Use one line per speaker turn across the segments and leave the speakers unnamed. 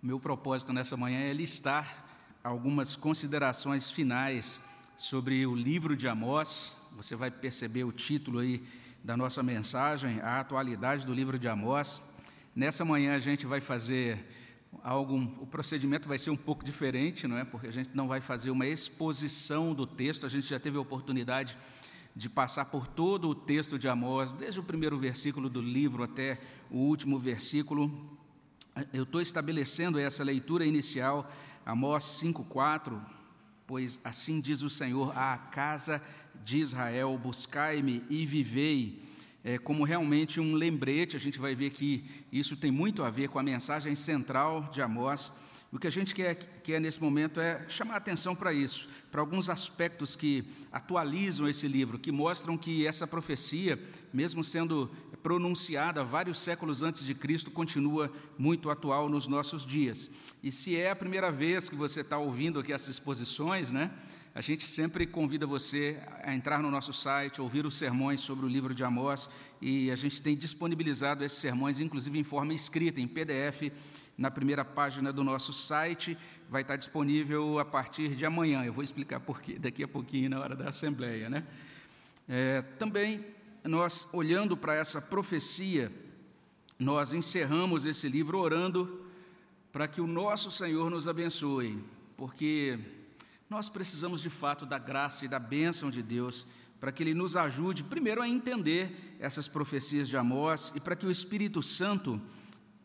Meu propósito nessa manhã é listar algumas considerações finais sobre o livro de Amós. Você vai perceber o título aí da nossa mensagem, a atualidade do livro de Amós. Nessa manhã a gente vai fazer algo, o procedimento vai ser um pouco diferente, não é? Porque a gente não vai fazer uma exposição do texto, a gente já teve a oportunidade de passar por todo o texto de Amós, desde o primeiro versículo do livro até o último versículo eu estou estabelecendo essa leitura inicial, Amós 5,4, pois assim diz o Senhor à casa de Israel: buscai-me e vivei. É, como realmente um lembrete, a gente vai ver que isso tem muito a ver com a mensagem central de Amós. O que a gente quer, quer nesse momento é chamar atenção para isso, para alguns aspectos que atualizam esse livro, que mostram que essa profecia, mesmo sendo pronunciada vários séculos antes de Cristo, continua muito atual nos nossos dias. E se é a primeira vez que você está ouvindo aqui essas exposições, né? A gente sempre convida você a entrar no nosso site, ouvir os sermões sobre o livro de Amós, e a gente tem disponibilizado esses sermões, inclusive em forma escrita, em PDF, na primeira página do nosso site. Vai estar disponível a partir de amanhã. Eu vou explicar por quê daqui a pouquinho, na hora da Assembleia. Né? É, também nós, olhando para essa profecia, nós encerramos esse livro orando para que o nosso Senhor nos abençoe, porque nós precisamos de fato da graça e da bênção de Deus para que Ele nos ajude, primeiro, a entender essas profecias de Amós e para que o Espírito Santo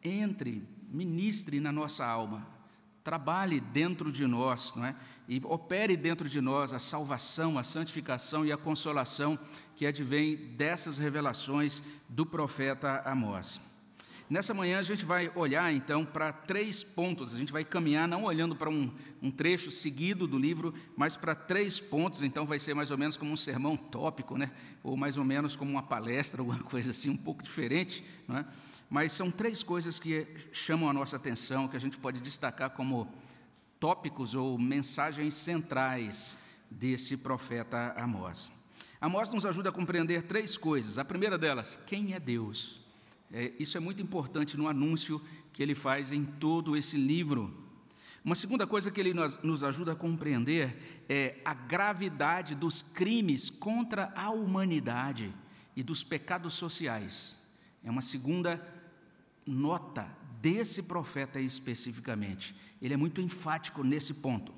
entre, ministre na nossa alma, trabalhe dentro de nós, não é? E opere dentro de nós a salvação, a santificação e a consolação que advém dessas revelações do profeta Amós. Nessa manhã a gente vai olhar então para três pontos, a gente vai caminhar não olhando para um, um, trecho seguido do livro, mas para três pontos, então vai ser mais ou menos como um sermão tópico, né? ou mais ou menos como uma palestra, alguma coisa assim, um pouco diferente, não é? mas são três coisas que chamam a nossa atenção, que a gente pode destacar como tópicos ou mensagens centrais desse profeta Amós. Amós nos ajuda a compreender três coisas. A primeira delas, quem é Deus? É, isso é muito importante no anúncio que ele faz em todo esse livro. Uma segunda coisa que ele nos, nos ajuda a compreender é a gravidade dos crimes contra a humanidade e dos pecados sociais. É uma segunda nota desse profeta especificamente. Ele é muito enfático nesse ponto.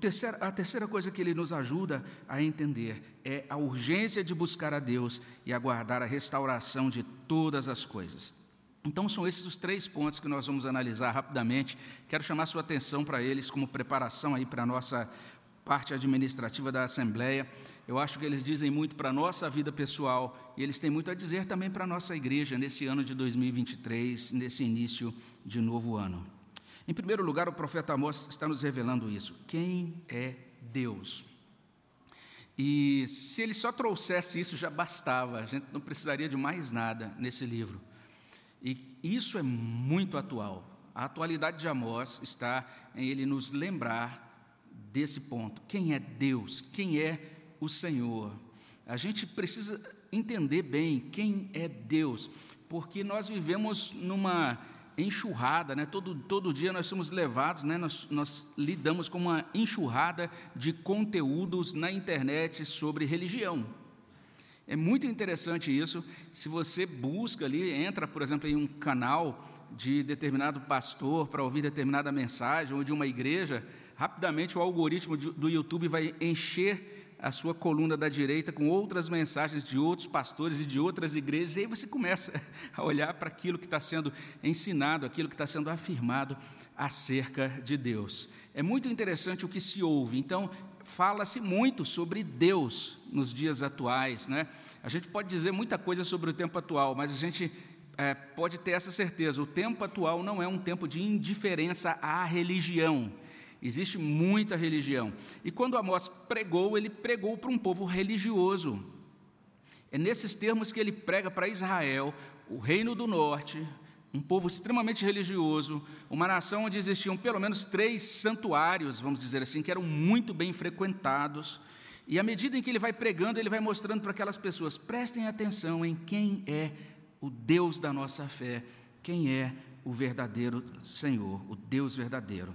Terceiro, a terceira coisa que ele nos ajuda a entender é a urgência de buscar a Deus e aguardar a restauração de todas as coisas. Então, são esses os três pontos que nós vamos analisar rapidamente. Quero chamar sua atenção para eles como preparação aí para a nossa parte administrativa da Assembleia. Eu acho que eles dizem muito para a nossa vida pessoal e eles têm muito a dizer também para a nossa igreja nesse ano de 2023, nesse início de novo ano. Em primeiro lugar, o profeta Amós está nos revelando isso. Quem é Deus? E se ele só trouxesse isso, já bastava, a gente não precisaria de mais nada nesse livro. E isso é muito atual. A atualidade de Amós está em ele nos lembrar desse ponto. Quem é Deus? Quem é o Senhor? A gente precisa entender bem quem é Deus, porque nós vivemos numa enxurrada, né? todo, todo dia nós somos levados, né? nós, nós lidamos com uma enxurrada de conteúdos na internet sobre religião. É muito interessante isso. Se você busca ali, entra, por exemplo, em um canal de determinado pastor para ouvir determinada mensagem, ou de uma igreja, rapidamente o algoritmo do YouTube vai encher a sua coluna da direita com outras mensagens de outros pastores e de outras igrejas, e aí você começa a olhar para aquilo que está sendo ensinado, aquilo que está sendo afirmado acerca de Deus. É muito interessante o que se ouve, então, fala-se muito sobre Deus nos dias atuais, né? A gente pode dizer muita coisa sobre o tempo atual, mas a gente é, pode ter essa certeza: o tempo atual não é um tempo de indiferença à religião Existe muita religião. E quando Amós pregou, ele pregou para um povo religioso. É nesses termos que ele prega para Israel, o reino do norte, um povo extremamente religioso, uma nação onde existiam pelo menos três santuários, vamos dizer assim, que eram muito bem frequentados. E à medida em que ele vai pregando, ele vai mostrando para aquelas pessoas: prestem atenção em quem é o Deus da nossa fé, quem é o verdadeiro Senhor, o Deus verdadeiro.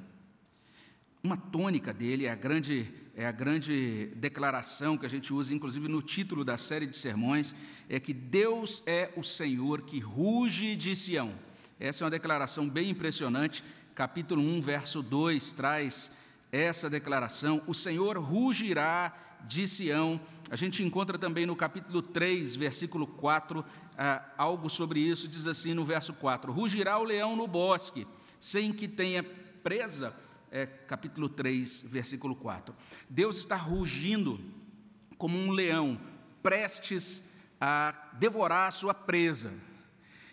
Uma tônica dele é a grande é a grande declaração que a gente usa, inclusive no título da série de sermões, é que Deus é o Senhor que ruge de Sião. Essa é uma declaração bem impressionante. Capítulo 1, verso 2 traz essa declaração: O Senhor rugirá de Sião. A gente encontra também no capítulo 3, versículo 4, ah, algo sobre isso, diz assim no verso 4: Rugirá o leão no bosque, sem que tenha presa. É, capítulo 3, versículo 4. Deus está rugindo como um leão, prestes a devorar a sua presa.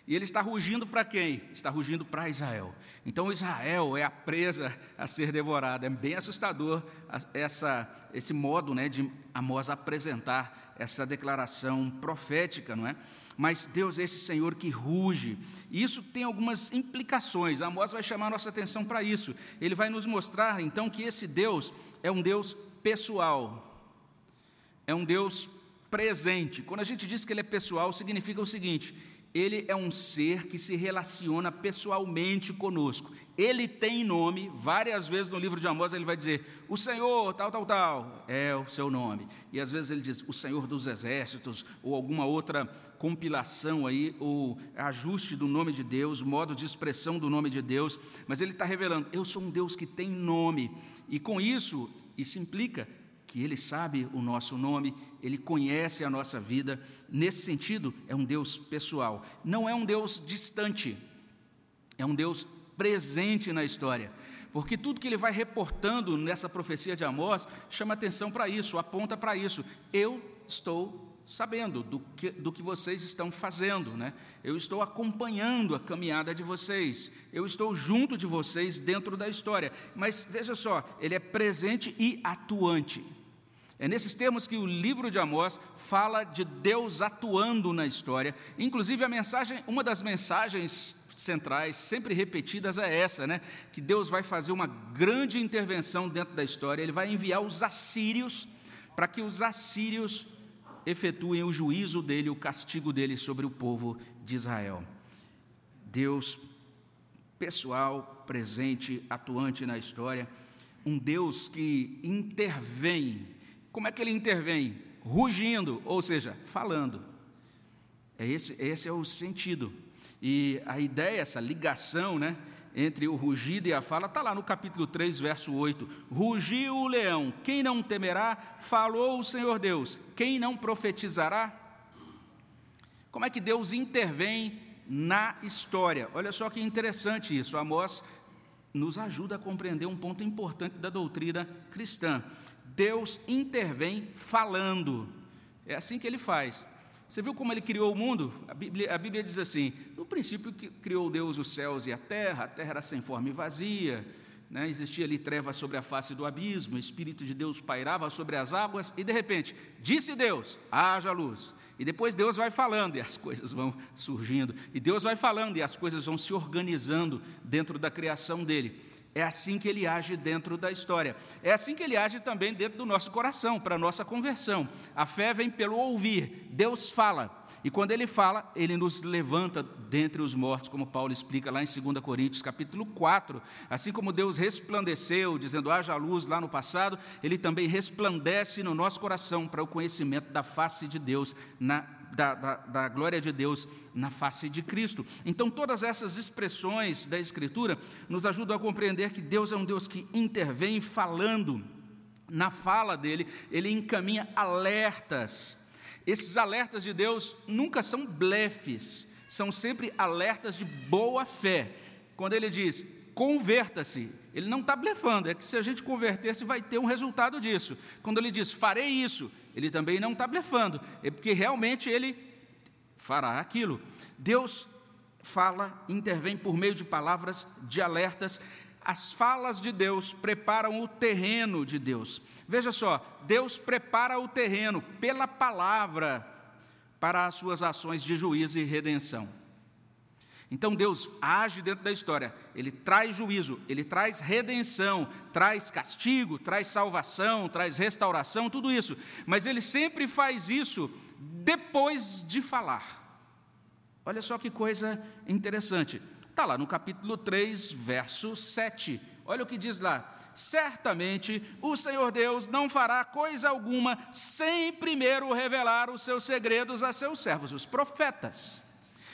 E ele está rugindo para quem? Está rugindo para Israel. Então Israel é a presa a ser devorada. É bem assustador essa, esse modo né, de Amós apresentar essa declaração profética, não é? Mas Deus é esse Senhor que ruge. E isso tem algumas implicações. Amós vai chamar nossa atenção para isso. Ele vai nos mostrar então que esse Deus é um Deus pessoal. É um Deus presente. Quando a gente diz que ele é pessoal, significa o seguinte: ele é um ser que se relaciona pessoalmente conosco. Ele tem nome, várias vezes no livro de Amós ele vai dizer: O Senhor, tal, tal, tal, é o seu nome. E às vezes ele diz: O Senhor dos exércitos, ou alguma outra compilação aí, ou ajuste do nome de Deus, modo de expressão do nome de Deus. Mas ele está revelando: Eu sou um Deus que tem nome. E com isso, isso implica que Ele sabe o nosso nome, Ele conhece a nossa vida. Nesse sentido, é um Deus pessoal, não é um Deus distante, é um Deus presente na história. Porque tudo que ele vai reportando nessa profecia de Amós chama atenção para isso, aponta para isso. Eu estou sabendo do que, do que vocês estão fazendo, né? eu estou acompanhando a caminhada de vocês, eu estou junto de vocês dentro da história. Mas veja só, ele é presente e atuante. É nesses termos que o livro de Amós fala de Deus atuando na história. Inclusive a mensagem, uma das mensagens centrais, sempre repetidas é essa, né? Que Deus vai fazer uma grande intervenção dentro da história. Ele vai enviar os assírios para que os assírios efetuem o juízo dele, o castigo dele sobre o povo de Israel. Deus pessoal, presente, atuante na história, um Deus que intervém como é que ele intervém? Rugindo, ou seja, falando. É esse, esse é o sentido. E a ideia, essa ligação né, entre o rugido e a fala, está lá no capítulo 3, verso 8. Rugiu o leão, quem não temerá? Falou o Senhor Deus, quem não profetizará? Como é que Deus intervém na história? Olha só que interessante isso. Amós nos ajuda a compreender um ponto importante da doutrina cristã. Deus intervém falando. É assim que ele faz. Você viu como ele criou o mundo? A Bíblia, a Bíblia, diz assim: no princípio criou Deus os céus e a terra, a terra era sem forma e vazia, né? existia ali trevas sobre a face do abismo, o Espírito de Deus pairava sobre as águas, e de repente, disse Deus: haja luz. E depois Deus vai falando e as coisas vão surgindo, e Deus vai falando e as coisas vão se organizando dentro da criação dele. É assim que ele age dentro da história. É assim que ele age também dentro do nosso coração, para a nossa conversão. A fé vem pelo ouvir. Deus fala. E quando ele fala, ele nos levanta dentre os mortos, como Paulo explica lá em 2 Coríntios, capítulo 4. Assim como Deus resplandeceu, dizendo haja luz lá no passado, ele também resplandece no nosso coração para o conhecimento da face de Deus na da, da, da, glória de Deus na face de Cristo. Então, todas essas expressões da Escritura nos ajudam a compreender que Deus é um Deus que intervém falando. Na fala dele, ele encaminha alertas. Esses alertas de Deus nunca são blefes, são sempre alertas de boa fé. Quando ele diz, converta-se, ele não está blefando, é que se a gente converter-se, vai ter um resultado disso. Quando ele diz, farei isso, ele também não está blefando, é porque realmente ele fará aquilo. Deus fala, intervém por meio de palavras, de alertas. As falas de Deus preparam o terreno de Deus. Veja só, Deus prepara o terreno pela palavra para as suas ações de juízo e redenção. Então Deus age dentro da história, ele traz juízo, ele traz redenção, traz castigo, traz salvação, traz restauração, tudo isso, mas ele sempre faz isso depois de falar. Olha só que coisa interessante. Está lá no capítulo 3, verso 7. Olha o que diz lá. Certamente o Senhor Deus não fará coisa alguma sem primeiro revelar os seus segredos a seus servos, os profetas.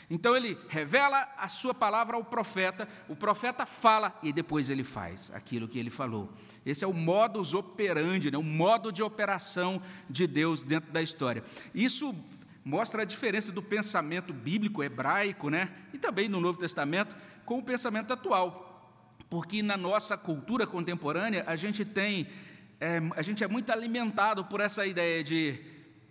Então ele revela a sua palavra ao profeta, o profeta fala e depois ele faz aquilo que ele falou. Esse é o modus operandi, né, o modo de operação de Deus dentro da história. Isso mostra a diferença do pensamento bíblico hebraico, né, e também no Novo Testamento, com o pensamento atual. Porque na nossa cultura contemporânea a gente tem, é, a gente é muito alimentado por essa ideia de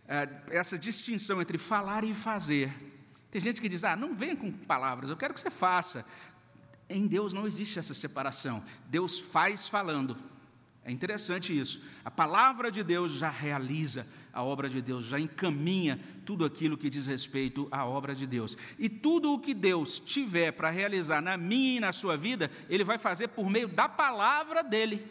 é, essa distinção entre falar e fazer. Tem gente que diz: ah, não vem com palavras, eu quero que você faça. Em Deus não existe essa separação. Deus faz falando. É interessante isso. A palavra de Deus já realiza a obra de Deus, já encaminha tudo aquilo que diz respeito à obra de Deus. E tudo o que Deus tiver para realizar na minha e na sua vida, Ele vai fazer por meio da palavra dEle,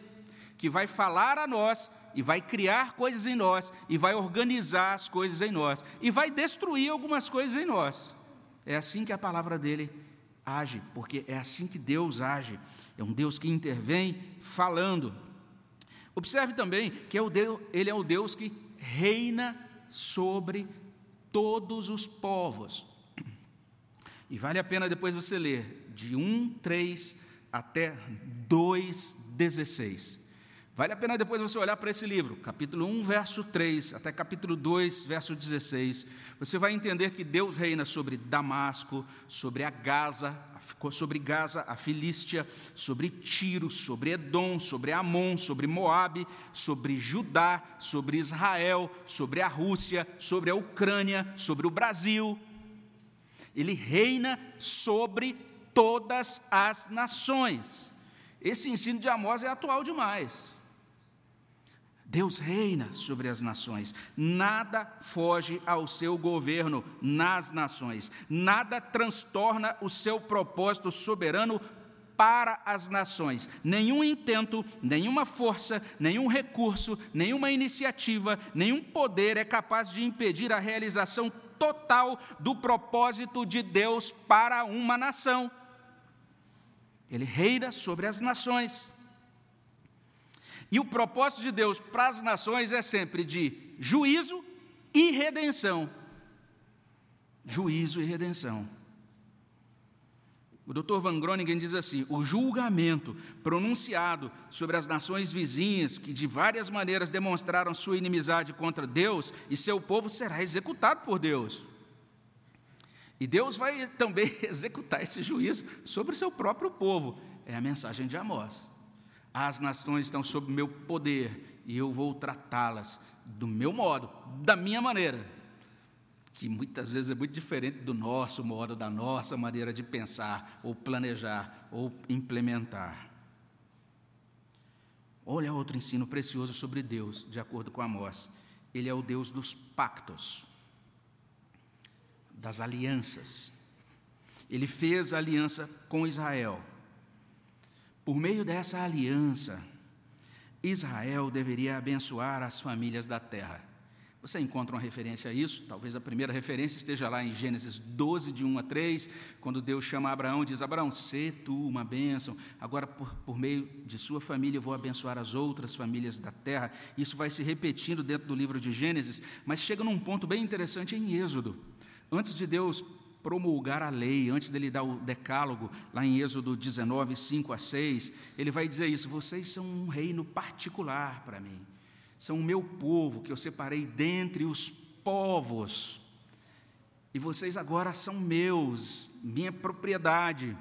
que vai falar a nós e vai criar coisas em nós, e vai organizar as coisas em nós, e vai destruir algumas coisas em nós. É assim que a palavra dele age, porque é assim que Deus age. É um Deus que intervém falando. Observe também que é o Deus, ele é o Deus que reina sobre todos os povos. E vale a pena depois você ler de 1, 3 até 2, 16. Vale a pena depois você olhar para esse livro, capítulo 1, verso 3, até capítulo 2, verso 16. Você vai entender que Deus reina sobre Damasco, sobre a Gaza, sobre Gaza, a Filístia, sobre Tiro, sobre Edom, sobre Amon, sobre Moabe, sobre Judá, sobre Israel, sobre a Rússia, sobre a Ucrânia, sobre o Brasil. Ele reina sobre todas as nações. Esse ensino de Amós é atual demais. Deus reina sobre as nações, nada foge ao seu governo nas nações, nada transtorna o seu propósito soberano para as nações. Nenhum intento, nenhuma força, nenhum recurso, nenhuma iniciativa, nenhum poder é capaz de impedir a realização total do propósito de Deus para uma nação. Ele reina sobre as nações. E o propósito de Deus para as nações é sempre de juízo e redenção. Juízo e redenção. O Dr. Van Groningen diz assim: o julgamento pronunciado sobre as nações vizinhas, que de várias maneiras demonstraram sua inimizade contra Deus e seu povo, será executado por Deus. E Deus vai também executar esse juízo sobre o seu próprio povo. É a mensagem de Amós. As nações estão sob meu poder e eu vou tratá-las do meu modo, da minha maneira, que muitas vezes é muito diferente do nosso modo, da nossa maneira de pensar, ou planejar, ou implementar. Olha outro ensino precioso sobre Deus, de acordo com Amós. Ele é o Deus dos pactos, das alianças. Ele fez aliança com Israel por meio dessa aliança, Israel deveria abençoar as famílias da terra. Você encontra uma referência a isso? Talvez a primeira referência esteja lá em Gênesis 12, de 1 a 3, quando Deus chama Abraão e diz: Abraão, sê tu uma bênção. Agora, por, por meio de sua família, eu vou abençoar as outras famílias da terra. Isso vai se repetindo dentro do livro de Gênesis, mas chega num ponto bem interessante em Êxodo. Antes de Deus promulgar a lei, antes dele dar o decálogo, lá em Êxodo 19, 5 a 6, ele vai dizer isso: vocês são um reino particular para mim, são o meu povo que eu separei dentre os povos, e vocês agora são meus, minha propriedade.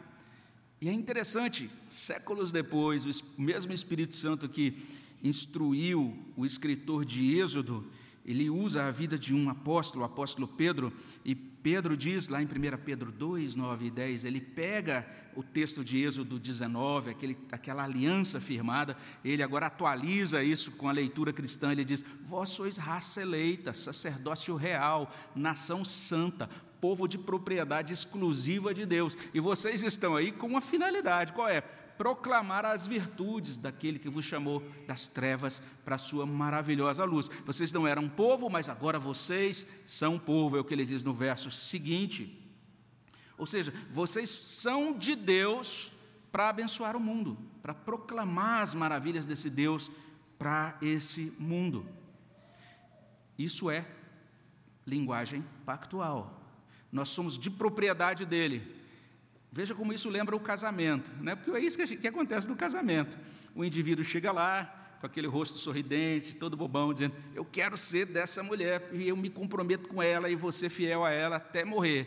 E é interessante, séculos depois, o mesmo Espírito Santo que instruiu o escritor de Êxodo, ele usa a vida de um apóstolo, o apóstolo Pedro, e Pedro diz lá em 1 Pedro 2, 9 e 10, ele pega o texto de Êxodo 19, aquele, aquela aliança firmada, ele agora atualiza isso com a leitura cristã, ele diz: Vós sois raça eleita, sacerdócio real, nação santa, povo de propriedade exclusiva de Deus, e vocês estão aí com uma finalidade, qual é? Proclamar as virtudes daquele que vos chamou das trevas para a sua maravilhosa luz. Vocês não eram povo, mas agora vocês são povo, é o que ele diz no verso seguinte. Ou seja, vocês são de Deus para abençoar o mundo, para proclamar as maravilhas desse Deus para esse mundo. Isso é linguagem pactual. Nós somos de propriedade dele. Veja como isso lembra o casamento, né? porque é isso que, que acontece no casamento. O indivíduo chega lá, com aquele rosto sorridente, todo bobão, dizendo: Eu quero ser dessa mulher, e eu me comprometo com ela, e ser fiel a ela até morrer.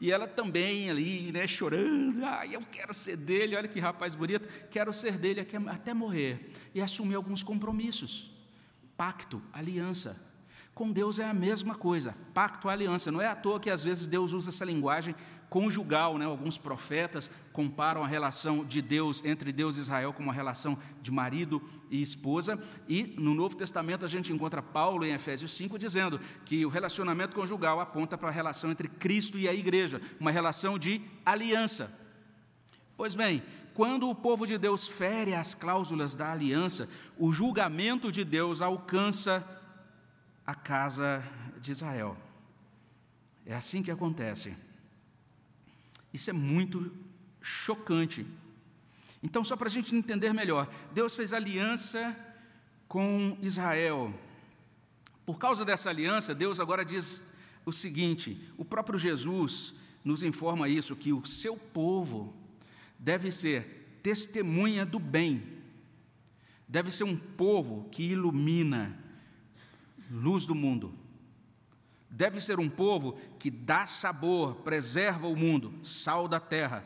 E ela também ali, né, chorando, ah, eu quero ser dele, olha que rapaz bonito, quero ser dele até morrer. E assumir alguns compromissos. Pacto, aliança. Com Deus é a mesma coisa, pacto, aliança. Não é à toa que às vezes Deus usa essa linguagem conjugal, né? alguns profetas comparam a relação de Deus entre Deus e Israel como uma relação de marido e esposa, e no Novo Testamento a gente encontra Paulo em Efésios 5 dizendo que o relacionamento conjugal aponta para a relação entre Cristo e a igreja, uma relação de aliança. Pois bem, quando o povo de Deus fere as cláusulas da aliança, o julgamento de Deus alcança a casa de Israel. É assim que acontece. Isso é muito chocante. Então, só para a gente entender melhor, Deus fez aliança com Israel. Por causa dessa aliança, Deus agora diz o seguinte: o próprio Jesus nos informa isso, que o seu povo deve ser testemunha do bem, deve ser um povo que ilumina, luz do mundo. Deve ser um povo que dá sabor, preserva o mundo, sal da terra.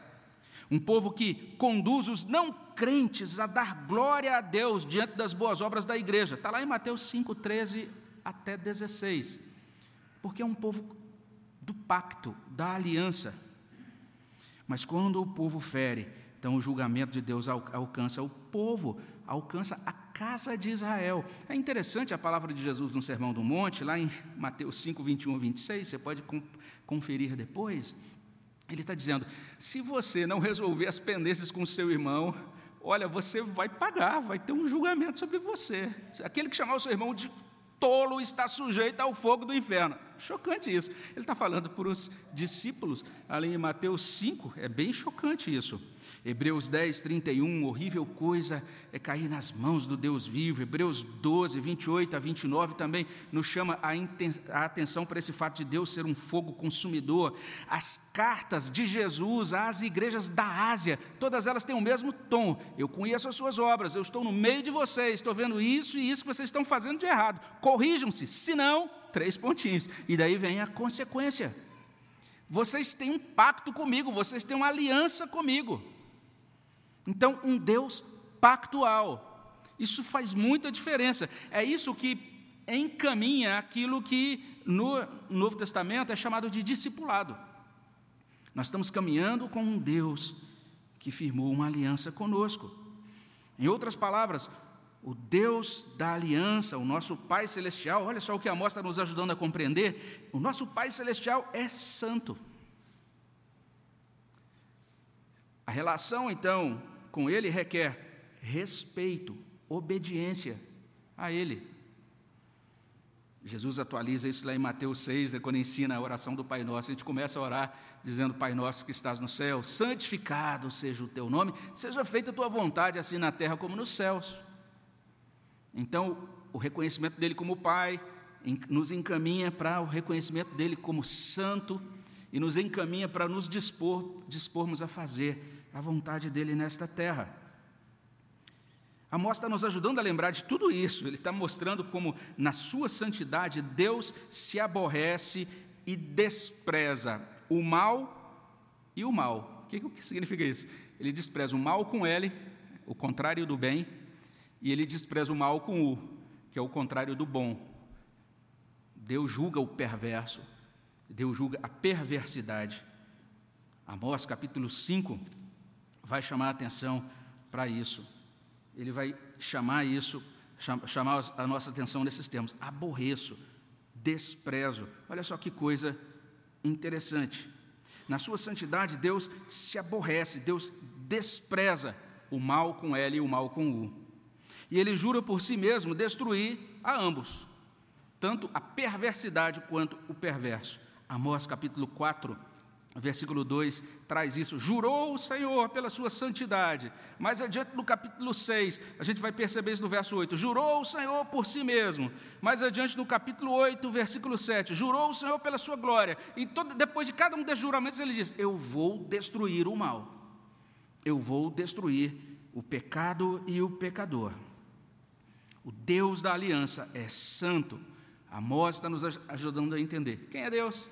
Um povo que conduz os não crentes a dar glória a Deus diante das boas obras da igreja. Está lá em Mateus 5, 13 até 16. Porque é um povo do pacto, da aliança. Mas quando o povo fere, então o julgamento de Deus alcança o povo, alcança a casa de Israel. É interessante a palavra de Jesus no Sermão do Monte, lá em Mateus 5, 21 e 26, você pode conferir depois. Ele está dizendo: se você não resolver as pendências com seu irmão, olha, você vai pagar, vai ter um julgamento sobre você. Aquele que chamar o seu irmão de tolo está sujeito ao fogo do inferno. Chocante isso. Ele está falando para os discípulos, ali em Mateus 5, é bem chocante isso. Hebreus 10, 31, horrível coisa é cair nas mãos do Deus vivo. Hebreus 12, 28 a 29 também nos chama a atenção para esse fato de Deus ser um fogo consumidor. As cartas de Jesus às igrejas da Ásia, todas elas têm o mesmo tom. Eu conheço as suas obras, eu estou no meio de vocês, estou vendo isso e isso que vocês estão fazendo de errado. Corrijam-se, se não, três pontinhos. E daí vem a consequência. Vocês têm um pacto comigo, vocês têm uma aliança comigo. Então, um Deus pactual. Isso faz muita diferença. É isso que encaminha aquilo que no Novo Testamento é chamado de discipulado. Nós estamos caminhando com um Deus que firmou uma aliança conosco. Em outras palavras, o Deus da aliança, o nosso Pai Celestial, olha só o que a mostra nos ajudando a compreender: o nosso Pai Celestial é santo. A relação, então, com Ele requer respeito, obediência a Ele. Jesus atualiza isso lá em Mateus 6, né, quando ensina a oração do Pai Nosso. A gente começa a orar dizendo: Pai Nosso que estás no céu, santificado seja o teu nome, seja feita a tua vontade, assim na terra como nos céus. Então, o reconhecimento dele como Pai nos encaminha para o reconhecimento dele como Santo e nos encaminha para nos dispor, dispormos a fazer a vontade dele nesta terra. Amós está nos ajudando a lembrar de tudo isso. Ele está mostrando como, na sua santidade, Deus se aborrece e despreza o mal e o mal. O que, que significa isso? Ele despreza o mal com L, o contrário do bem, e ele despreza o mal com U, que é o contrário do bom. Deus julga o perverso, Deus julga a perversidade. Amós capítulo 5, vai chamar a atenção para isso. Ele vai chamar isso, chamar a nossa atenção nesses termos. Aborreço, desprezo. Olha só que coisa interessante. Na sua santidade, Deus se aborrece, Deus despreza o mal com L e o mal com U. E ele jura por si mesmo destruir a ambos, tanto a perversidade quanto o perverso. Amós capítulo 4, versículo 2 traz isso. Jurou o Senhor pela sua santidade. Mais adiante no capítulo 6, a gente vai perceber isso no verso 8. Jurou o Senhor por si mesmo. Mais adiante no capítulo 8, versículo 7. Jurou o Senhor pela sua glória. E todo, depois de cada um desses juramentos, ele diz: Eu vou destruir o mal. Eu vou destruir o pecado e o pecador. O Deus da aliança é santo. Amós está nos ajudando a entender. Quem é Deus?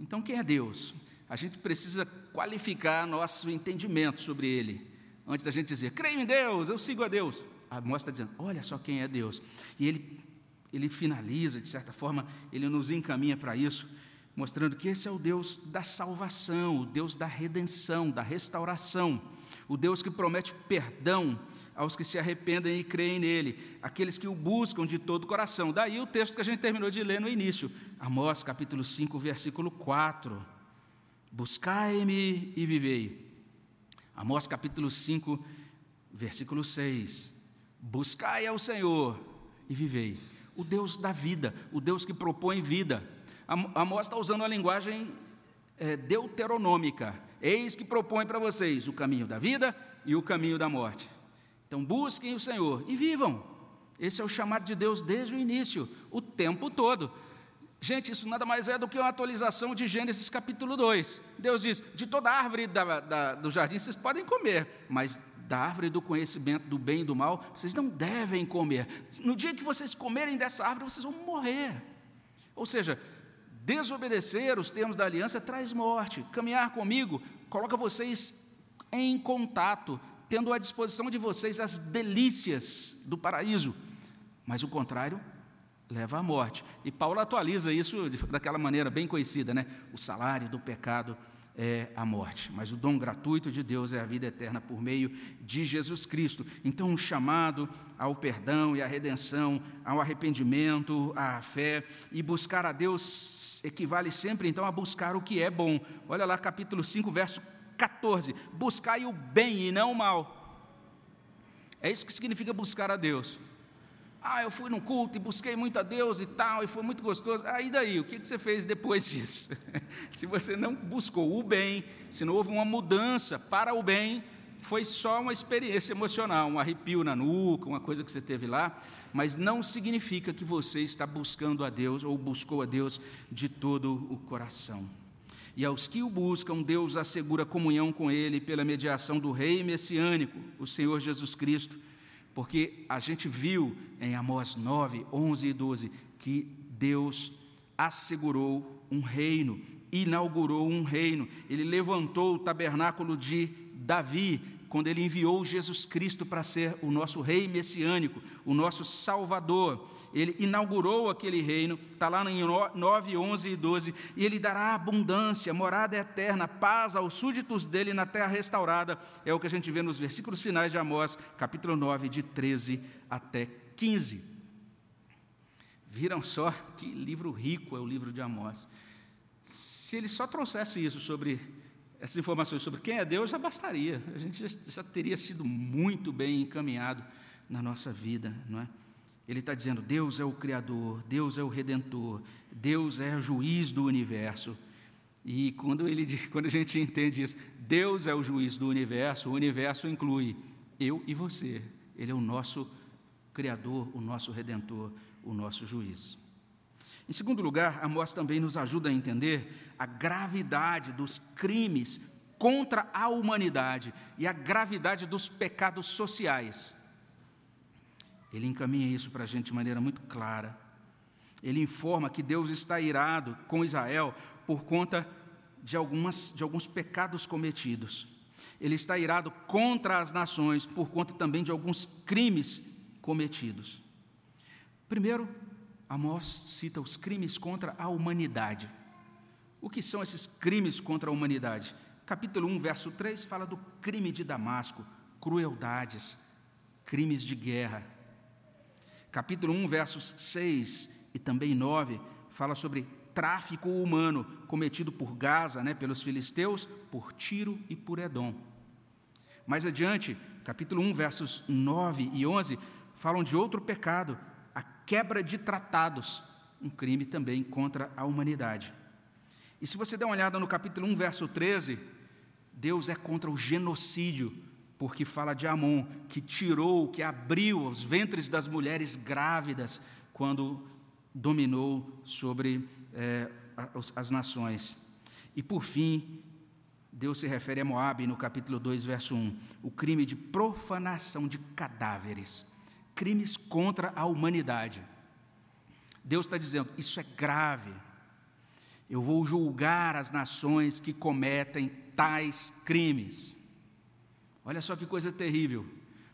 Então, quem é Deus? A gente precisa qualificar nosso entendimento sobre Ele. Antes da gente dizer, creio em Deus, eu sigo a Deus. A mostra está dizendo, olha só quem é Deus. E ele, ele finaliza, de certa forma, ele nos encaminha para isso, mostrando que esse é o Deus da salvação, o Deus da redenção, da restauração, o Deus que promete perdão aos que se arrependem e creem nele, aqueles que o buscam de todo o coração. Daí o texto que a gente terminou de ler no início, Amós capítulo 5, versículo 4. Buscai-me e vivei. Amós capítulo 5, versículo 6. Buscai ao Senhor e vivei. O Deus da vida, o Deus que propõe vida. Amós está usando a linguagem é, deuteronômica. Eis que propõe para vocês o caminho da vida e o caminho da morte. Então busquem o Senhor e vivam. Esse é o chamado de Deus desde o início, o tempo todo. Gente, isso nada mais é do que uma atualização de Gênesis capítulo 2. Deus diz: de toda árvore da, da, do jardim vocês podem comer, mas da árvore do conhecimento do bem e do mal vocês não devem comer. No dia que vocês comerem dessa árvore, vocês vão morrer. Ou seja, desobedecer os termos da aliança traz morte. Caminhar comigo coloca vocês em contato, tendo à disposição de vocês as delícias do paraíso, mas o contrário leva à morte. E Paulo atualiza isso daquela maneira bem conhecida, né? O salário do pecado é a morte, mas o dom gratuito de Deus é a vida eterna por meio de Jesus Cristo. Então, um chamado ao perdão e à redenção, ao arrependimento, à fé e buscar a Deus equivale sempre então a buscar o que é bom. Olha lá capítulo 5, verso 14: buscai o bem e não o mal. É isso que significa buscar a Deus. Ah, eu fui num culto e busquei muito a Deus e tal, e foi muito gostoso. Aí daí, o que você fez depois disso? se você não buscou o bem, se não houve uma mudança para o bem, foi só uma experiência emocional, um arrepio na nuca, uma coisa que você teve lá, mas não significa que você está buscando a Deus ou buscou a Deus de todo o coração. E aos que o buscam, Deus assegura comunhão com ele pela mediação do Rei messiânico, o Senhor Jesus Cristo, porque a gente viu em Amós 9, 11 e 12 que Deus assegurou um reino, inaugurou um reino, ele levantou o tabernáculo de Davi, quando ele enviou Jesus Cristo para ser o nosso rei messiânico, o nosso salvador ele inaugurou aquele reino, está lá em 9, 11 e 12, e ele dará abundância, morada eterna, paz aos súditos dele na terra restaurada, é o que a gente vê nos versículos finais de Amós, capítulo 9, de 13 até 15. Viram só que livro rico é o livro de Amós. Se ele só trouxesse isso sobre essas informações sobre quem é Deus, já bastaria, a gente já, já teria sido muito bem encaminhado na nossa vida, não é? Ele está dizendo: Deus é o Criador, Deus é o Redentor, Deus é juiz do universo. E quando, ele, quando a gente entende isso, Deus é o juiz do universo, o universo inclui eu e você. Ele é o nosso Criador, o nosso Redentor, o nosso juiz. Em segundo lugar, Amós também nos ajuda a entender a gravidade dos crimes contra a humanidade e a gravidade dos pecados sociais. Ele encaminha isso para a gente de maneira muito clara. Ele informa que Deus está irado com Israel por conta de, algumas, de alguns pecados cometidos. Ele está irado contra as nações por conta também de alguns crimes cometidos. Primeiro, Amós cita os crimes contra a humanidade. O que são esses crimes contra a humanidade? Capítulo 1, verso 3 fala do crime de Damasco, crueldades, crimes de guerra, Capítulo 1, versos 6 e também 9, fala sobre tráfico humano cometido por Gaza, né, pelos filisteus, por Tiro e por Edom. Mais adiante, capítulo 1, versos 9 e 11, falam de outro pecado, a quebra de tratados, um crime também contra a humanidade. E se você der uma olhada no capítulo 1, verso 13, Deus é contra o genocídio, porque fala de Amon, que tirou, que abriu os ventres das mulheres grávidas quando dominou sobre é, as, nações. E por fim, Deus se refere a Moabe no capítulo 2, verso 1, o crime de profanação de cadáveres, crimes contra a humanidade. Deus está dizendo: isso é grave. Eu vou julgar as nações que cometem tais crimes. Olha só que coisa terrível.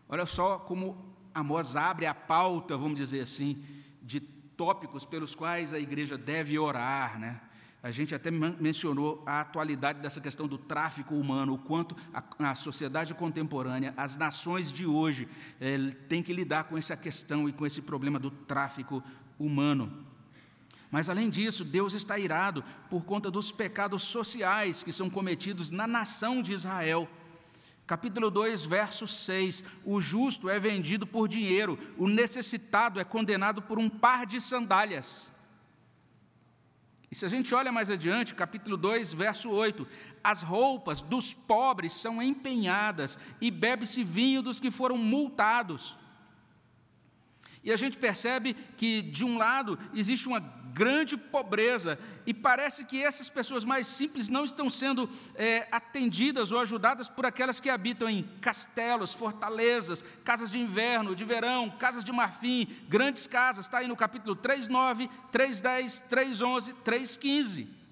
Olha só como Amós abre a pauta, vamos dizer assim, de tópicos pelos quais a igreja deve orar, né? A gente até mencionou a atualidade dessa questão do tráfico humano, o quanto a, a sociedade contemporânea, as nações de hoje, é, têm que lidar com essa questão e com esse problema do tráfico humano. Mas além disso, Deus está irado por conta dos pecados sociais que são cometidos na nação de Israel. Capítulo 2, verso 6: O justo é vendido por dinheiro, o necessitado é condenado por um par de sandálias. E se a gente olha mais adiante, capítulo 2, verso 8: As roupas dos pobres são empenhadas e bebe-se vinho dos que foram multados. E a gente percebe que, de um lado, existe uma grande pobreza, e parece que essas pessoas mais simples não estão sendo é, atendidas ou ajudadas por aquelas que habitam em castelos, fortalezas, casas de inverno, de verão, casas de marfim, grandes casas, está aí no capítulo 3,9, 3,10, 3,11, 3,15.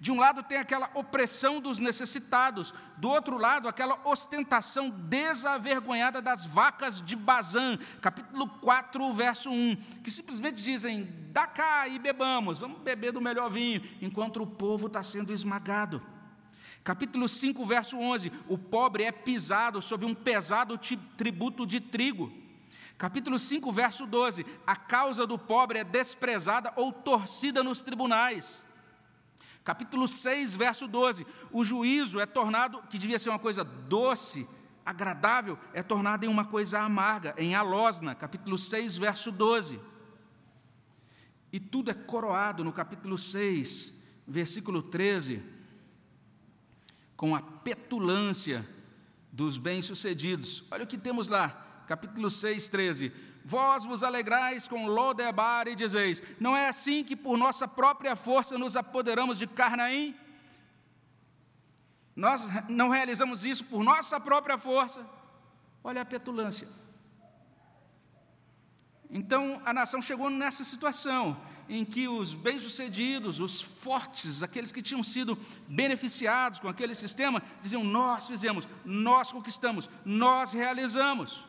De um lado tem aquela opressão dos necessitados, do outro lado, aquela ostentação desavergonhada das vacas de Bazã, capítulo 4, verso 1, que simplesmente dizem: dá cá e bebamos, vamos beber do melhor vinho, enquanto o povo está sendo esmagado. Capítulo 5, verso 11: o pobre é pisado sob um pesado tributo de trigo. Capítulo 5, verso 12: a causa do pobre é desprezada ou torcida nos tribunais. Capítulo 6, verso 12: o juízo é tornado, que devia ser uma coisa doce, agradável, é tornado em uma coisa amarga, em alosna. Capítulo 6, verso 12. E tudo é coroado no capítulo 6, versículo 13, com a petulância dos bem-sucedidos. Olha o que temos lá, capítulo 6, 13 Vós vos alegrais com Lodebar e dizeis: Não é assim que por nossa própria força nos apoderamos de Carnaim? Nós não realizamos isso por nossa própria força. Olha a petulância. Então a nação chegou nessa situação em que os bem-sucedidos, os fortes, aqueles que tinham sido beneficiados com aquele sistema, diziam: Nós fizemos, nós conquistamos, nós realizamos.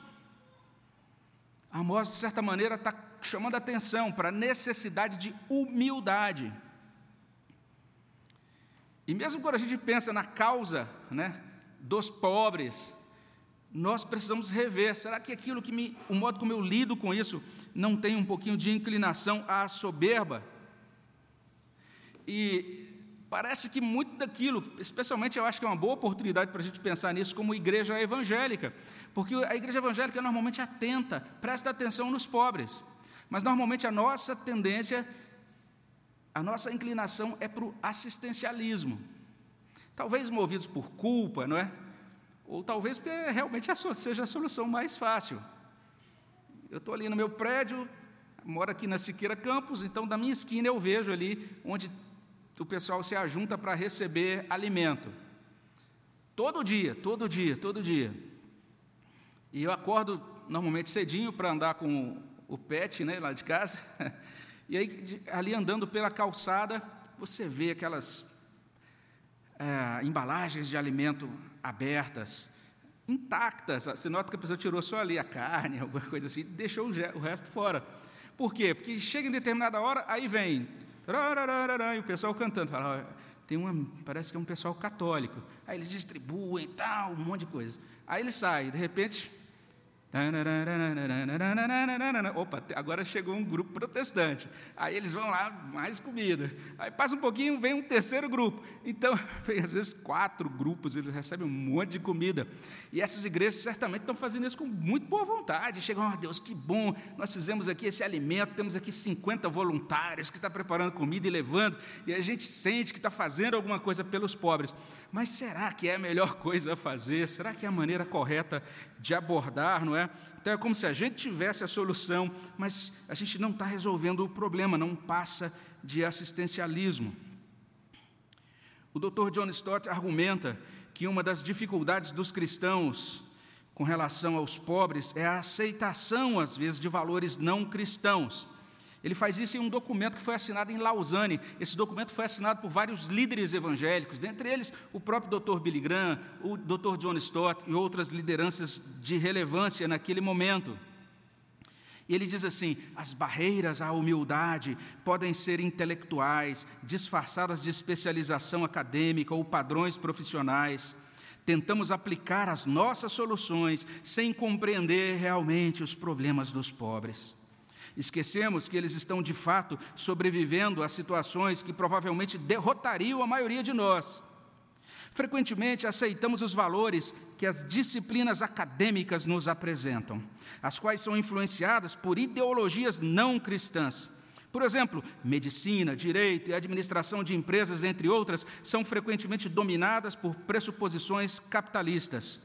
Amós, de certa maneira, está chamando atenção para a necessidade de humildade. E mesmo quando a gente pensa na causa né, dos pobres, nós precisamos rever: será que aquilo que me, o modo como eu lido com isso, não tem um pouquinho de inclinação à soberba? E Parece que muito daquilo, especialmente eu acho que é uma boa oportunidade para a gente pensar nisso como igreja evangélica, porque a igreja evangélica normalmente atenta, presta atenção nos pobres, mas normalmente a nossa tendência, a nossa inclinação é para o assistencialismo, talvez movidos por culpa, não é? Ou talvez porque realmente seja a solução mais fácil. Eu estou ali no meu prédio, moro aqui na Siqueira Campos, então da minha esquina eu vejo ali onde o pessoal se ajunta para receber alimento. Todo dia, todo dia, todo dia. E eu acordo normalmente cedinho para andar com o pet né, lá de casa. E aí, ali andando pela calçada, você vê aquelas é, embalagens de alimento abertas, intactas. Você nota que a pessoa tirou só ali a carne, alguma coisa assim, deixou o resto fora. Por quê? Porque chega em determinada hora, aí vem e o pessoal cantando, fala, tem uma, parece que é um pessoal católico. Aí eles distribuem tal, um monte de coisa. Aí ele sai, de repente, Opa, agora chegou um grupo protestante. Aí eles vão lá, mais comida. Aí passa um pouquinho, vem um terceiro grupo. Então, às vezes quatro grupos, eles recebem um monte de comida. E essas igrejas certamente estão fazendo isso com muito boa vontade. Chegam, oh Deus, que bom, nós fizemos aqui esse alimento, temos aqui 50 voluntários que estão preparando comida e levando, e a gente sente que está fazendo alguma coisa pelos pobres. Mas será que é a melhor coisa a fazer? Será que é a maneira correta de abordar, não é? Então é como se a gente tivesse a solução, mas a gente não está resolvendo o problema, não passa de assistencialismo. O Dr. John Stott argumenta que uma das dificuldades dos cristãos com relação aos pobres é a aceitação, às vezes, de valores não cristãos. Ele faz isso em um documento que foi assinado em Lausanne. Esse documento foi assinado por vários líderes evangélicos, dentre eles o próprio Dr. Billy Graham, o Dr. John Stott e outras lideranças de relevância naquele momento. E ele diz assim: as barreiras à humildade podem ser intelectuais, disfarçadas de especialização acadêmica ou padrões profissionais. Tentamos aplicar as nossas soluções sem compreender realmente os problemas dos pobres. Esquecemos que eles estão de fato sobrevivendo a situações que provavelmente derrotariam a maioria de nós. Frequentemente aceitamos os valores que as disciplinas acadêmicas nos apresentam, as quais são influenciadas por ideologias não cristãs. Por exemplo, medicina, direito e administração de empresas, entre outras, são frequentemente dominadas por pressuposições capitalistas.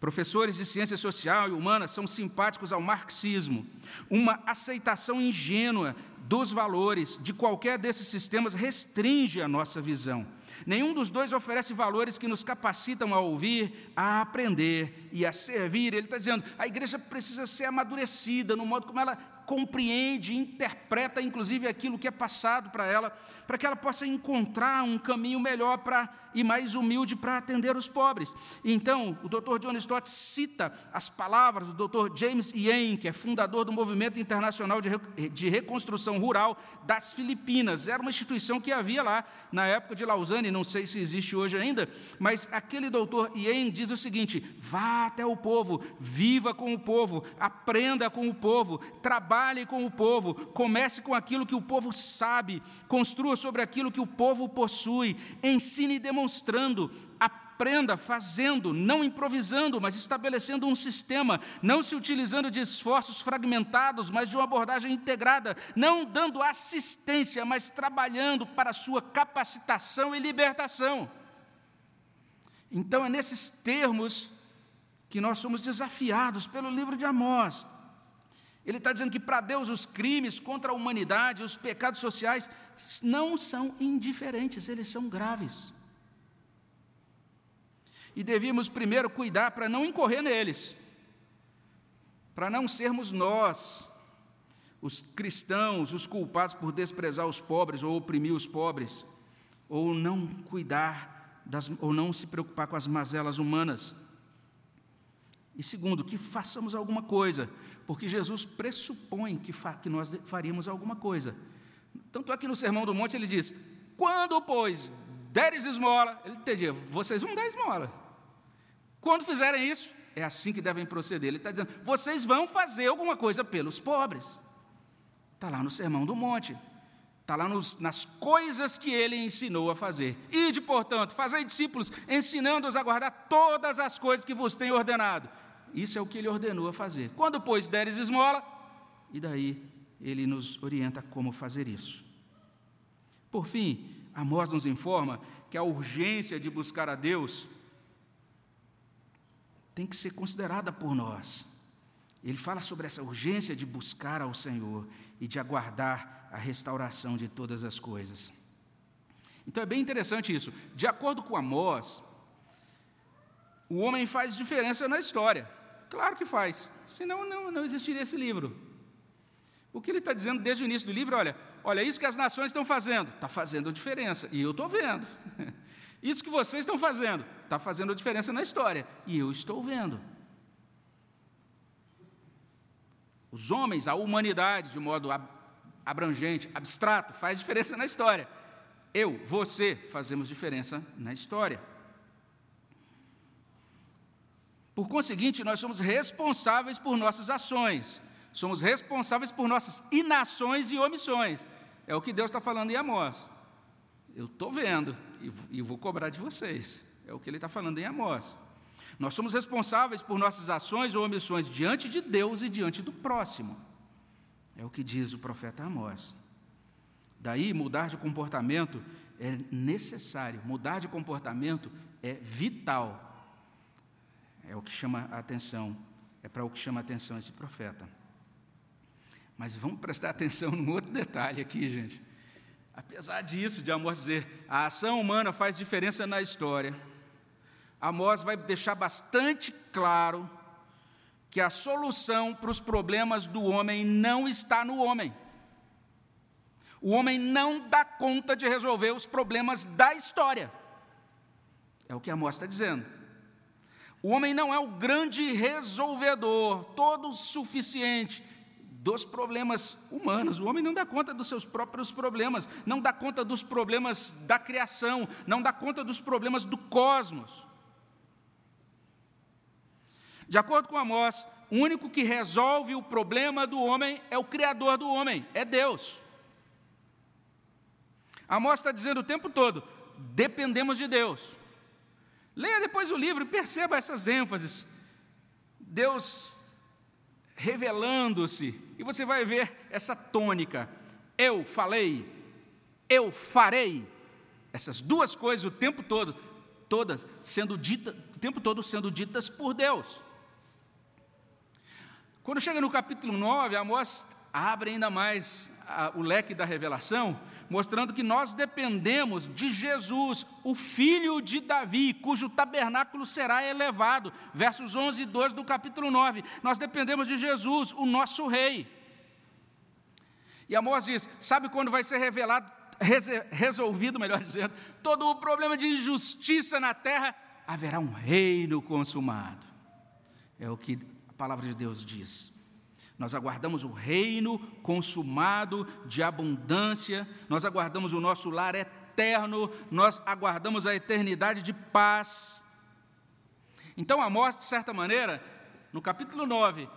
Professores de ciência social e humana são simpáticos ao marxismo. Uma aceitação ingênua dos valores de qualquer desses sistemas restringe a nossa visão. Nenhum dos dois oferece valores que nos capacitam a ouvir, a aprender e a servir. Ele está dizendo, a igreja precisa ser amadurecida no modo como ela compreende, interpreta inclusive aquilo que é passado para ela, para que ela possa encontrar um caminho melhor para e mais humilde para atender os pobres. Então, o Dr. John Stott cita as palavras do Dr. James Yen, que é fundador do Movimento Internacional de, Reconstrução Rural das Filipinas. Era uma instituição que havia lá na época de Lausanne, não sei se existe hoje ainda, mas aquele doutor Yen diz o seguinte: vá até o povo, viva com o povo, aprenda com o povo, trabalhe com o povo, comece com aquilo que o povo sabe, construa sobre aquilo que o povo possui, ensine e demonstrando, aprenda fazendo, não improvisando, mas estabelecendo um sistema, não se utilizando de esforços fragmentados, mas de uma abordagem integrada, não dando assistência, mas trabalhando para sua capacitação e libertação. Então é nesses termos que nós somos desafiados pelo livro de Amós. Ele está dizendo que para Deus os crimes contra a humanidade, os pecados sociais, não são indiferentes, eles são graves. E devíamos primeiro cuidar para não incorrer neles, para não sermos nós, os cristãos, os culpados por desprezar os pobres ou oprimir os pobres, ou não cuidar das, ou não se preocupar com as mazelas humanas. E segundo, que façamos alguma coisa, porque Jesus pressupõe que, fa, que nós faríamos alguma coisa. Tanto é que no Sermão do Monte ele diz: quando, pois, deres esmola, ele entendia, vocês vão dar esmola. Quando fizerem isso, é assim que devem proceder. Ele está dizendo, vocês vão fazer alguma coisa pelos pobres. Está lá no Sermão do Monte. Está lá nos, nas coisas que ele ensinou a fazer. Ide, portanto, fazei discípulos, ensinando-os a guardar todas as coisas que vos tenho ordenado. Isso é o que ele ordenou a fazer. Quando, pois, deres esmola, e daí ele nos orienta como fazer isso. Por fim, Amós nos informa que a urgência de buscar a Deus tem que ser considerada por nós. Ele fala sobre essa urgência de buscar ao Senhor e de aguardar a restauração de todas as coisas. Então é bem interessante isso. De acordo com Amós, o homem faz diferença na história. Claro que faz, senão não, não existiria esse livro. O que ele está dizendo desde o início do livro, olha, olha, isso que as nações estão fazendo, está fazendo diferença, e eu estou vendo. Isso que vocês estão fazendo, está fazendo diferença na história, e eu estou vendo. Os homens, a humanidade, de modo abrangente, abstrato, faz diferença na história. Eu, você, fazemos diferença na história. Por conseguinte, nós somos responsáveis por nossas ações, somos responsáveis por nossas inações e omissões. É o que Deus está falando em Amós. Eu estou vendo e vou cobrar de vocês. É o que ele está falando em Amós. Nós somos responsáveis por nossas ações ou omissões diante de Deus e diante do próximo. É o que diz o profeta Amós. Daí, mudar de comportamento é necessário, mudar de comportamento é vital. É o que chama a atenção, é para o que chama a atenção esse profeta. Mas vamos prestar atenção num outro detalhe aqui, gente. Apesar disso, de Amós dizer, a ação humana faz diferença na história, Amós vai deixar bastante claro que a solução para os problemas do homem não está no homem. O homem não dá conta de resolver os problemas da história. É o que Amós está dizendo. O homem não é o grande resolvedor, todo suficiente dos problemas humanos. O homem não dá conta dos seus próprios problemas, não dá conta dos problemas da criação, não dá conta dos problemas do cosmos. De acordo com Amós, o único que resolve o problema do homem é o Criador do homem, é Deus. Amós está dizendo o tempo todo: dependemos de Deus. Leia depois o livro e perceba essas ênfases. Deus revelando-se, e você vai ver essa tônica. Eu falei, eu farei. Essas duas coisas o tempo todo, todas sendo ditas, o tempo todo sendo ditas por Deus. Quando chega no capítulo 9, Amós abre ainda mais a, o leque da revelação, mostrando que nós dependemos de Jesus, o filho de Davi, cujo tabernáculo será elevado. Versos 11 e 12 do capítulo 9. Nós dependemos de Jesus, o nosso rei. E Amós diz: sabe quando vai ser revelado, resolvido, melhor dizendo, todo o problema de injustiça na terra? Haverá um reino consumado. É o que a palavra de Deus diz. Nós aguardamos o reino consumado de abundância, nós aguardamos o nosso lar eterno, nós aguardamos a eternidade de paz. Então, Amós, de certa maneira, no capítulo 9,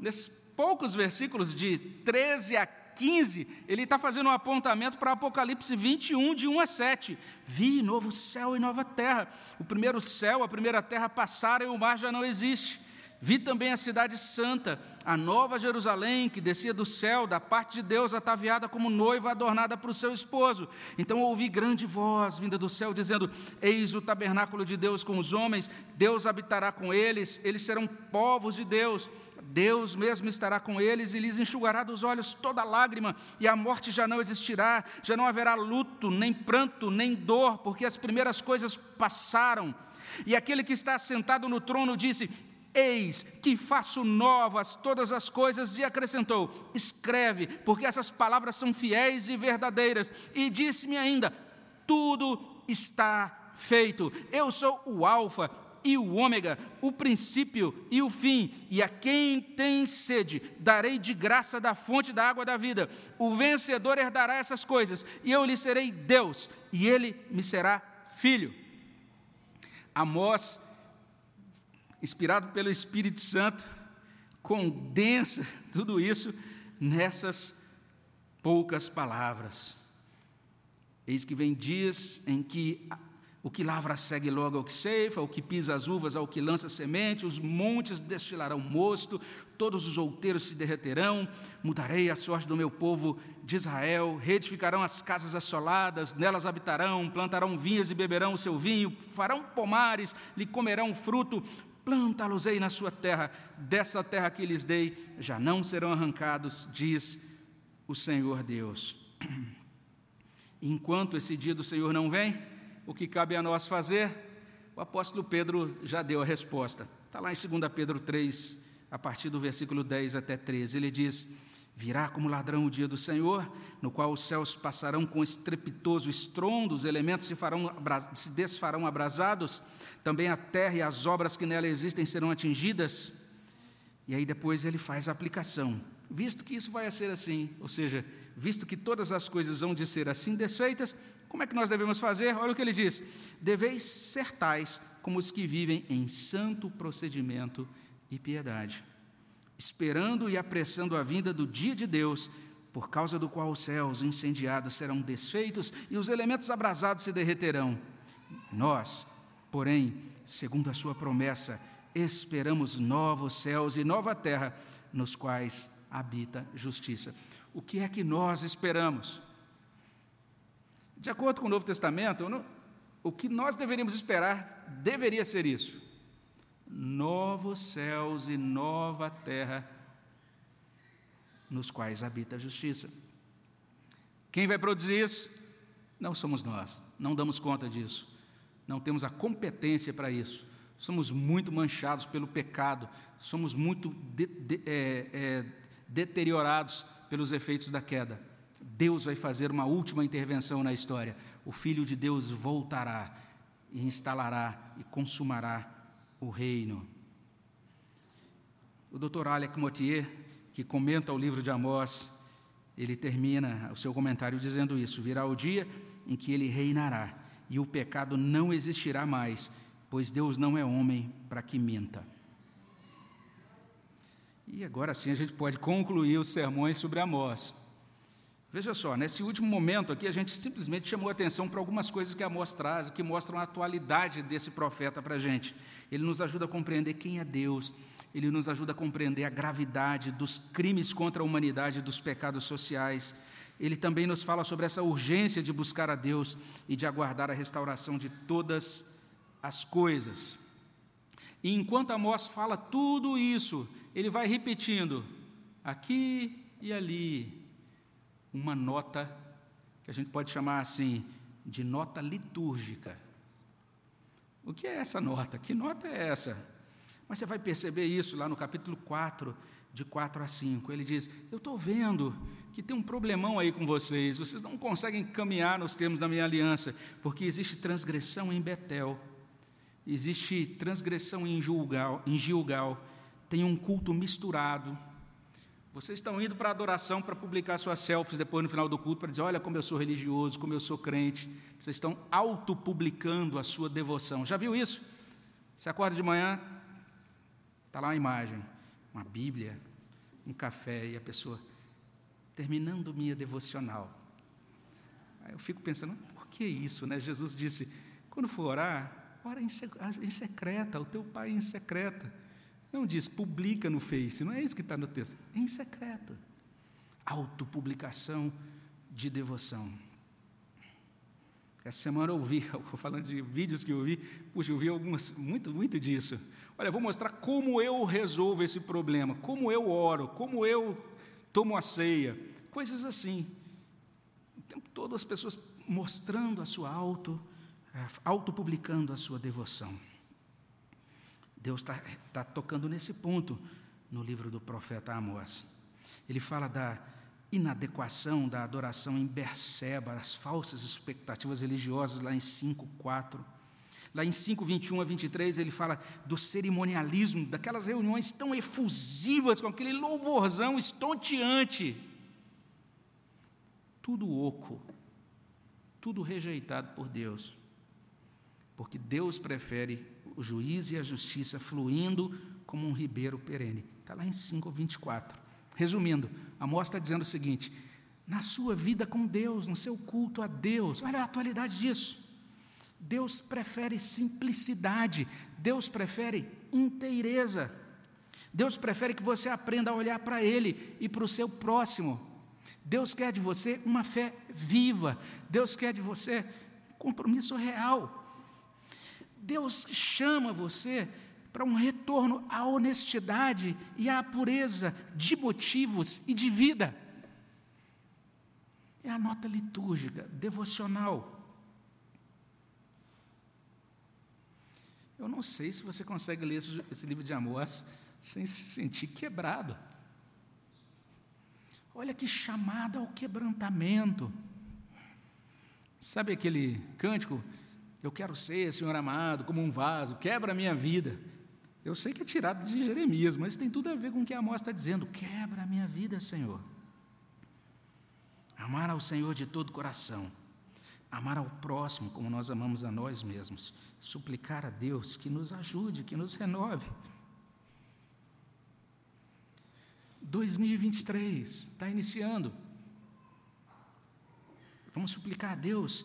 nesses poucos versículos de 13 a 15, ele está fazendo um apontamento para Apocalipse 21, de 1 a 7. Vi novo céu e nova terra. O primeiro céu, a primeira terra passaram e o mar já não existe. Vi também a cidade santa, a nova Jerusalém, que descia do céu, da parte de Deus, ataviada como noiva adornada para o seu esposo. Então ouvi grande voz vinda do céu, dizendo: Eis o tabernáculo de Deus com os homens, Deus habitará com eles, eles serão povos de Deus. Deus mesmo estará com eles e lhes enxugará dos olhos toda lágrima, e a morte já não existirá, já não haverá luto, nem pranto, nem dor, porque as primeiras coisas passaram. E aquele que está sentado no trono disse: Eis que faço novas todas as coisas, e acrescentou: Escreve, porque essas palavras são fiéis e verdadeiras. E disse-me ainda: Tudo está feito. Eu sou o Alfa e o Ômega, o princípio e o fim, e a quem tem sede, darei de graça da fonte da água da vida. O vencedor herdará essas coisas, e eu lhe serei Deus, e ele me será filho. Amós inspirado pelo Espírito Santo, condensa tudo isso nessas poucas palavras. Eis que vem dias em que o que lavra segue logo ao que ceifa, o que pisa as uvas ao que lança semente, os montes destilarão mosto, todos os outeiros se derreterão, mudarei a sorte do meu povo de Israel, reedificarão as casas assoladas, nelas habitarão, plantarão vinhas e beberão o seu vinho, farão pomares, lhe comerão fruto, planta-los-ei na sua terra, dessa terra que lhes dei, já não serão arrancados, diz o Senhor Deus. Enquanto esse dia do Senhor não vem, o que cabe a nós fazer? O apóstolo Pedro já deu a resposta. Está lá em 2 Pedro 3, a partir do versículo 10 até 13. Ele diz: Virá como ladrão o dia do Senhor, no qual os céus passarão com estrepitoso estrondo, os elementos se, farão, se desfarão abrasados também a terra e as obras que nela existem serão atingidas. E aí depois ele faz a aplicação. Visto que isso vai ser assim, ou seja, visto que todas as coisas vão de ser assim desfeitas, como é que nós devemos fazer? Olha o que ele diz: deveis ser tais como os que vivem em santo procedimento e piedade, esperando e apressando a vinda do dia de Deus, por causa do qual os céus incendiados serão desfeitos e os elementos abrasados se derreterão. Nós, porém, segundo a sua promessa, esperamos novos céus e nova terra, nos quais habita justiça. O que é que nós esperamos? De acordo com o Novo Testamento, o que nós deveríamos esperar deveria ser isso: novos céus e nova terra, nos quais habita a justiça. Quem vai produzir isso? Não somos nós, não damos conta disso, não temos a competência para isso. Somos muito manchados pelo pecado, somos muito de, de, é, é, deteriorados pelos efeitos da queda. Deus vai fazer uma última intervenção na história. O Filho de Deus voltará e instalará e consumará o reino. O Dr. Alec Motier, que comenta o livro de Amós, ele termina o seu comentário dizendo isso: virá o dia em que ele reinará e o pecado não existirá mais, pois Deus não é homem para que minta. E agora sim a gente pode concluir os sermões sobre Amós. Veja só, nesse último momento aqui, a gente simplesmente chamou atenção para algumas coisas que Amós traz, que mostram a atualidade desse profeta para a gente. Ele nos ajuda a compreender quem é Deus, ele nos ajuda a compreender a gravidade dos crimes contra a humanidade, dos pecados sociais. Ele também nos fala sobre essa urgência de buscar a Deus e de aguardar a restauração de todas as coisas. E enquanto Amós fala tudo isso, ele vai repetindo aqui e ali uma nota que a gente pode chamar assim de nota litúrgica. O que é essa nota? Que nota é essa? Mas você vai perceber isso lá no capítulo 4, de 4 a 5. Ele diz: Eu estou vendo que tem um problemão aí com vocês, vocês não conseguem caminhar nos termos da minha aliança, porque existe transgressão em Betel, existe transgressão em Gilgal, em Gilgal tem um culto misturado. Vocês estão indo para a adoração para publicar suas selfies depois no final do culto para dizer: olha como eu sou religioso, como eu sou crente. Vocês estão autopublicando a sua devoção. Já viu isso? Você acorda de manhã, está lá uma imagem, uma Bíblia, um café e a pessoa terminando minha devocional. Aí eu fico pensando, por que isso, né? Jesus disse: quando for orar, ora em secreta, o teu pai em secreta. Não diz publica no Face, não é isso que está no texto. É em secreto. Autopublicação de devoção. Essa semana eu ouvi, falando de vídeos que eu vi, puxa, eu vi algumas, muito, muito disso. Olha, vou mostrar como eu resolvo esse problema, como eu oro, como eu tomo a ceia, coisas assim. O tempo todo as pessoas mostrando a sua auto, eh, autopublicando a sua devoção. Deus está tá tocando nesse ponto no livro do profeta Amós. Ele fala da inadequação da adoração em Berseba, as falsas expectativas religiosas, lá em 5,4. Lá em 5, 21 a 23, ele fala do cerimonialismo, daquelas reuniões tão efusivas, com aquele louvorzão estonteante. Tudo oco, tudo rejeitado por Deus, porque Deus prefere o juízo e a justiça fluindo como um ribeiro perene. Está lá em 5,24. Resumindo, Amós está dizendo o seguinte: na sua vida com Deus, no seu culto a Deus, olha a atualidade disso. Deus prefere simplicidade, Deus prefere inteireza. Deus prefere que você aprenda a olhar para Ele e para o seu próximo. Deus quer de você uma fé viva, Deus quer de você compromisso real. Deus chama você para um retorno à honestidade e à pureza de motivos e de vida. É a nota litúrgica, devocional. Eu não sei se você consegue ler esse, livro de Amós sem se sentir quebrado. Olha que chamada ao quebrantamento. Sabe aquele cântico eu quero ser, Senhor amado, como um vaso, quebra a minha vida. Eu sei que é tirado de Jeremias, mas tem tudo a ver com o que Amós está dizendo. Quebra a minha vida, Senhor. Amar ao Senhor de todo o coração, amar ao próximo como nós amamos a nós mesmos, suplicar a Deus que nos ajude, que nos renove. 2023 está iniciando. Vamos suplicar a Deus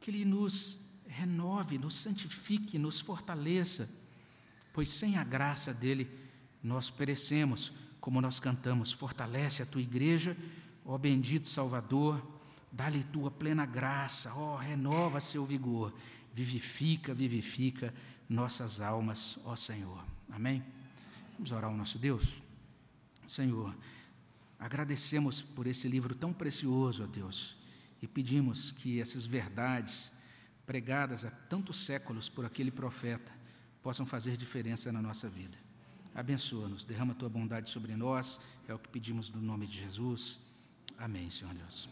que Ele nos renove, nos santifique, nos fortaleça, pois sem a graça dEle nós perecemos, como nós cantamos. Fortalece a tua igreja, ó bendito Salvador, dá-lhe tua plena graça, ó, renova seu vigor, vivifica, vivifica nossas almas, ó Senhor. Amém? Vamos orar ao nosso Deus. Senhor, agradecemos por esse livro tão precioso, ó Deus, e pedimos que essas verdades pregadas há tantos séculos por aquele profeta possam fazer diferença na nossa vida. Abençoa-nos, derrama a tua bondade sobre nós, é o que pedimos no nome de Jesus. Amém, Senhor Deus.